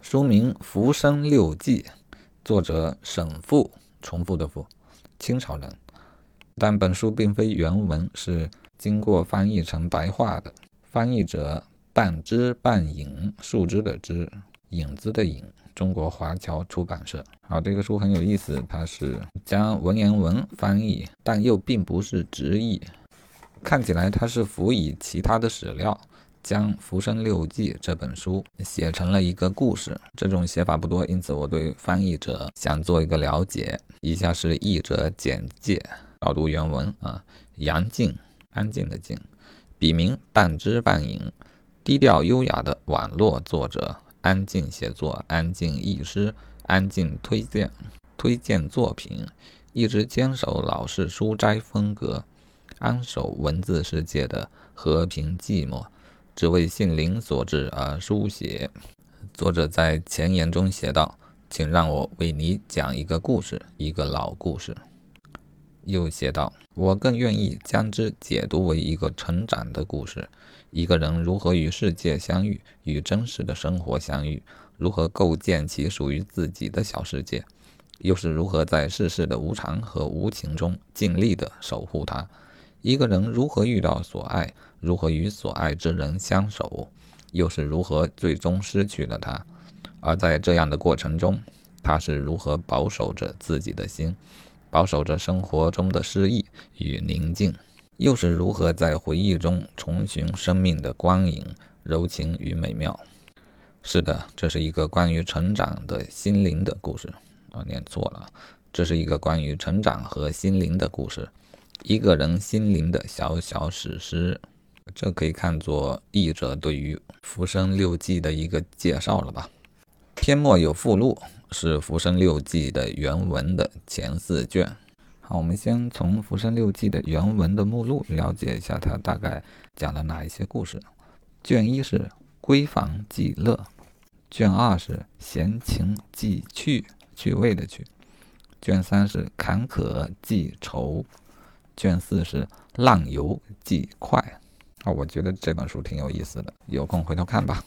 书名《浮生六记》，作者沈复，重复的复，清朝人。但本书并非原文，是经过翻译成白话的。翻译者半知半隐，树枝的枝，影子的影。中国华侨出版社。好，这个书很有意思，它是将文言文翻译，但又并不是直译。看起来它是辅以其他的史料，将《浮生六记》这本书写成了一个故事。这种写法不多，因此我对翻译者想做一个了解。以下是译者简介。导读原文啊，杨静，安静的静，笔名半知半隐，低调优雅的网络作者，安静写作，安静译诗，安静推荐推荐作品，一直坚守老式书斋风格，安守文字世界的和平寂寞，只为杏林所致而书写。作者在前言中写道：“请让我为你讲一个故事，一个老故事。”又写道：“我更愿意将之解读为一个成长的故事，一个人如何与世界相遇，与真实的生活相遇，如何构建起属于自己的小世界，又是如何在世事的无常和无情中尽力地守护它。一个人如何遇到所爱，如何与所爱之人相守，又是如何最终失去了他。而在这样的过程中，他是如何保守着自己的心。”保守着生活中的诗意与宁静，又是如何在回忆中重寻生命的光影、柔情与美妙？是的，这是一个关于成长的心灵的故事。啊，念错了，这是一个关于成长和心灵的故事，一个人心灵的小小史诗。这可以看作译者对于《浮生六记》的一个介绍了吧？篇末有附录。是《浮生六记》的原文的前四卷。好，我们先从《浮生六记》的原文的目录了解一下，它大概讲了哪一些故事。卷一是闺房记乐，卷二是闲情记趣，趣味的趣。卷三是坎坷记愁，卷四是浪游记快。啊，我觉得这本书挺有意思的，有空回头看吧。